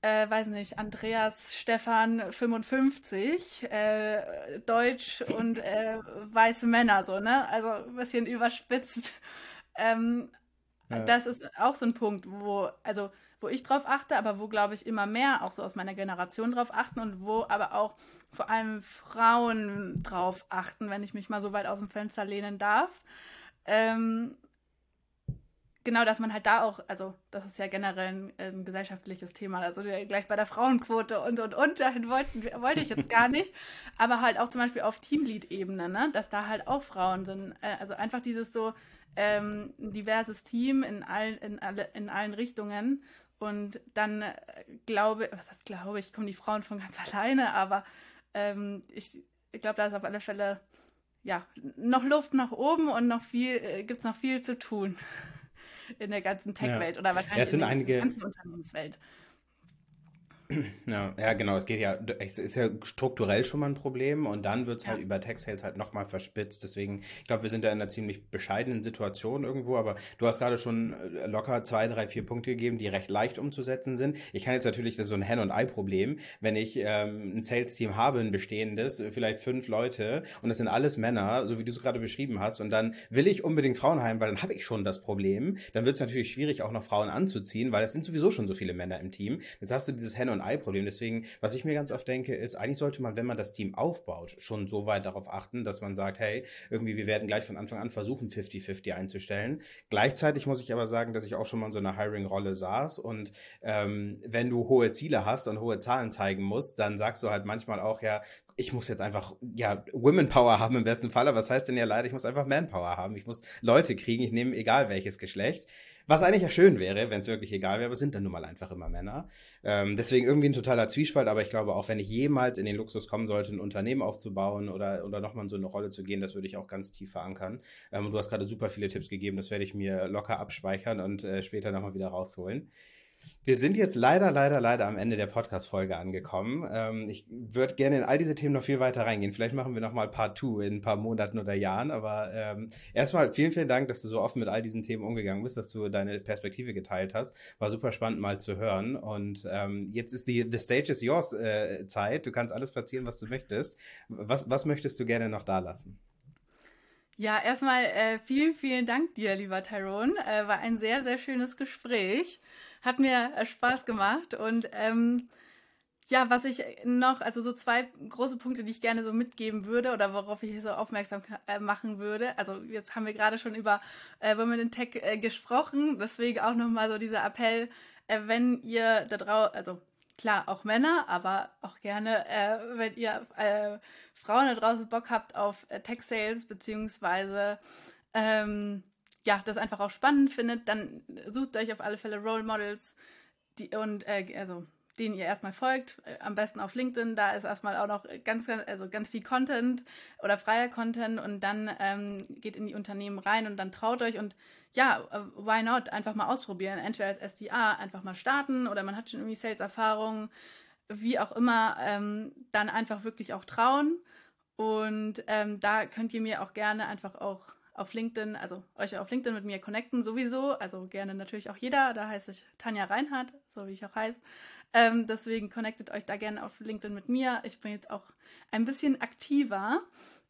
äh, weiß nicht, Andreas Stefan 55, äh, Deutsch und äh, weiße Männer, so, ne? Also ein bisschen überspitzt. Ähm, ja. Das ist auch so ein Punkt, wo, also, wo ich drauf achte, aber wo, glaube ich, immer mehr auch so aus meiner Generation drauf achten und wo aber auch vor allem Frauen drauf achten, wenn ich mich mal so weit aus dem Fenster lehnen darf. Ähm, genau, dass man halt da auch, also das ist ja generell ein, ein gesellschaftliches Thema, also gleich bei der Frauenquote und und und, dahin wollten, wollte ich jetzt gar nicht, aber halt auch zum Beispiel auf Teamlead-Ebene, ne, dass da halt auch Frauen sind, äh, also einfach dieses so ähm, diverses Team in allen, in, alle, in allen Richtungen. Und dann äh, glaube, was heißt glaube ich, kommen die Frauen von ganz alleine, aber ähm, ich, ich glaube, da ist auf alle Fälle ja noch Luft nach oben und noch viel, äh, gibt es noch viel zu tun in der ganzen Tech-Welt ja. oder wahrscheinlich ja, in der einige... ganzen Unternehmenswelt. Ja, ja, genau. Es geht ja, es ist ja strukturell schon mal ein Problem und dann wird es ja. halt über Tech-Sales halt nochmal verspitzt. Deswegen, ich glaube, wir sind da in einer ziemlich bescheidenen Situation irgendwo, aber du hast gerade schon äh, locker zwei, drei, vier Punkte gegeben, die recht leicht umzusetzen sind. Ich kann jetzt natürlich, das ist so ein Hen- und Ei-Problem, wenn ich ähm, ein Sales-Team habe, ein bestehendes, vielleicht fünf Leute und das sind alles Männer, so wie du es gerade beschrieben hast, und dann will ich unbedingt Frauen heim, weil dann habe ich schon das Problem. Dann wird es natürlich schwierig, auch noch Frauen anzuziehen, weil es sind sowieso schon so viele Männer im Team. Jetzt hast du dieses Hen- und und Ei-Problem. Deswegen, was ich mir ganz oft denke, ist, eigentlich sollte man, wenn man das Team aufbaut, schon so weit darauf achten, dass man sagt, hey, irgendwie, wir werden gleich von Anfang an versuchen, 50-50 einzustellen. Gleichzeitig muss ich aber sagen, dass ich auch schon mal in so einer Hiring-Rolle saß und ähm, wenn du hohe Ziele hast und hohe Zahlen zeigen musst, dann sagst du halt manchmal auch, ja, ich muss jetzt einfach, ja, Women Power haben im besten Fall, aber was heißt denn ja leider, ich muss einfach Manpower haben. Ich muss Leute kriegen, ich nehme egal welches Geschlecht. Was eigentlich ja schön wäre, wenn es wirklich egal wäre, aber sind dann nun mal einfach immer Männer. Ähm, deswegen irgendwie ein totaler Zwiespalt, aber ich glaube auch, wenn ich jemals in den Luxus kommen sollte, ein Unternehmen aufzubauen oder, oder nochmal in so eine Rolle zu gehen, das würde ich auch ganz tief verankern. Ähm, und du hast gerade super viele Tipps gegeben, das werde ich mir locker abspeichern und äh, später nochmal wieder rausholen. Wir sind jetzt leider, leider, leider am Ende der Podcast-Folge angekommen. Ähm, ich würde gerne in all diese Themen noch viel weiter reingehen. Vielleicht machen wir noch mal Part 2 in ein paar Monaten oder Jahren. Aber ähm, erstmal vielen, vielen Dank, dass du so offen mit all diesen Themen umgegangen bist, dass du deine Perspektive geteilt hast. War super spannend mal zu hören. Und ähm, jetzt ist die The Stage is Yours äh, Zeit. Du kannst alles platzieren, was du möchtest. Was, was möchtest du gerne noch da lassen? Ja, erstmal äh, vielen, vielen Dank dir, lieber Tyrone. Äh, war ein sehr, sehr schönes Gespräch. Hat mir äh, Spaß gemacht und ähm, ja, was ich noch, also so zwei große Punkte, die ich gerne so mitgeben würde oder worauf ich so aufmerksam äh, machen würde. Also jetzt haben wir gerade schon über äh, Women in Tech äh, gesprochen, deswegen auch nochmal so dieser Appell, äh, wenn ihr da draußen, also klar, auch Männer, aber auch gerne, äh, wenn ihr äh, Frauen da draußen Bock habt auf äh, Tech-Sales, beziehungsweise ähm, ja, das einfach auch spannend findet, dann sucht euch auf alle Fälle Role Models die, und äh, also denen ihr erstmal folgt, äh, am besten auf LinkedIn, da ist erstmal auch noch ganz, ganz, also ganz viel Content oder freier Content und dann ähm, geht in die Unternehmen rein und dann traut euch und ja, äh, why not? Einfach mal ausprobieren. Entweder als SDA einfach mal starten oder man hat schon irgendwie Sales-Erfahrung, wie auch immer, ähm, dann einfach wirklich auch trauen. Und ähm, da könnt ihr mir auch gerne einfach auch auf LinkedIn, also euch auf LinkedIn mit mir connecten, sowieso. Also gerne natürlich auch jeder. Da heiße ich Tanja Reinhardt, so wie ich auch heiße. Ähm, deswegen connectet euch da gerne auf LinkedIn mit mir. Ich bin jetzt auch ein bisschen aktiver.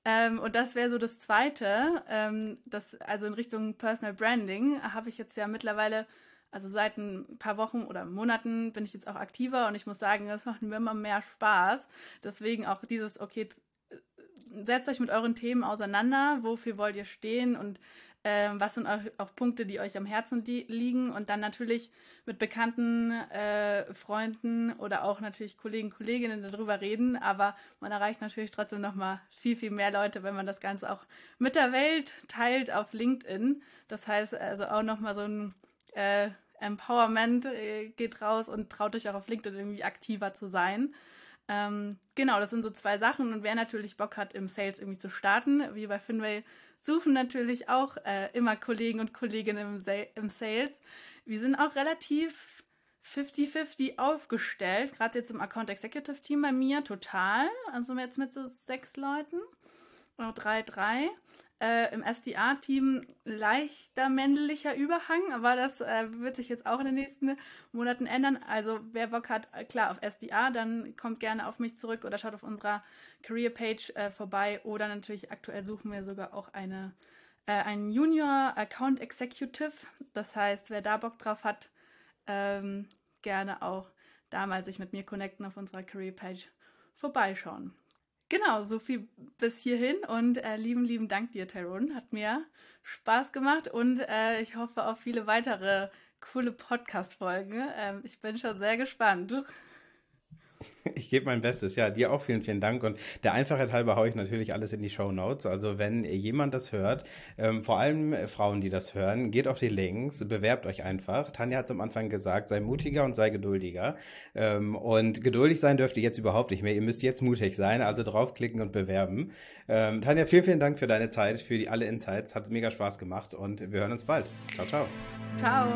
Ähm, und das wäre so das Zweite. Ähm, das, also in Richtung Personal Branding habe ich jetzt ja mittlerweile, also seit ein paar Wochen oder Monaten bin ich jetzt auch aktiver und ich muss sagen, das macht mir immer mehr Spaß. Deswegen auch dieses, okay, setzt euch mit euren Themen auseinander, wofür wollt ihr stehen und ähm, was sind auch, Punkte, die euch am Herzen liegen und dann natürlich mit bekannten äh, Freunden oder auch natürlich Kollegen, Kolleginnen darüber reden, aber man erreicht natürlich trotzdem nochmal viel, viel mehr Leute, wenn man das Ganze auch mit der Welt teilt auf LinkedIn. Das heißt also auch nochmal so ein äh, Empowerment äh, geht raus und traut euch auch auf LinkedIn irgendwie aktiver zu sein. Ähm, genau, das sind so zwei Sachen. Und wer natürlich Bock hat, im Sales irgendwie zu starten, wie bei Finway, suchen natürlich auch äh, immer Kollegen und Kolleginnen im, im Sales. Wir sind auch relativ 50-50 aufgestellt, gerade jetzt im Account Executive Team bei mir total. Also jetzt mit so sechs Leuten, drei, drei. Äh, Im SDA-Team leichter männlicher Überhang, aber das äh, wird sich jetzt auch in den nächsten Monaten ändern. Also wer Bock hat, äh, klar, auf SDA, dann kommt gerne auf mich zurück oder schaut auf unserer Career-Page äh, vorbei. Oder natürlich aktuell suchen wir sogar auch eine, äh, einen Junior Account Executive. Das heißt, wer da Bock drauf hat, ähm, gerne auch da mal sich mit mir connecten auf unserer Career-Page vorbeischauen. Genau, so viel bis hierhin und äh, lieben, lieben Dank dir, Tyrone. Hat mir Spaß gemacht und äh, ich hoffe auf viele weitere coole Podcast-Folgen. Ähm, ich bin schon sehr gespannt. Ich gebe mein Bestes. Ja, dir auch vielen, vielen Dank. Und der Einfachheit halber haue ich natürlich alles in die Show Notes. Also wenn jemand das hört, ähm, vor allem Frauen, die das hören, geht auf die Links, bewerbt euch einfach. Tanja hat es am Anfang gesagt, sei mutiger und sei geduldiger. Ähm, und geduldig sein dürft ihr jetzt überhaupt nicht mehr. Ihr müsst jetzt mutig sein, also draufklicken und bewerben. Ähm, Tanja, vielen, vielen Dank für deine Zeit, für die, alle Insights. Hat mega Spaß gemacht und wir hören uns bald. Ciao, ciao. Ciao.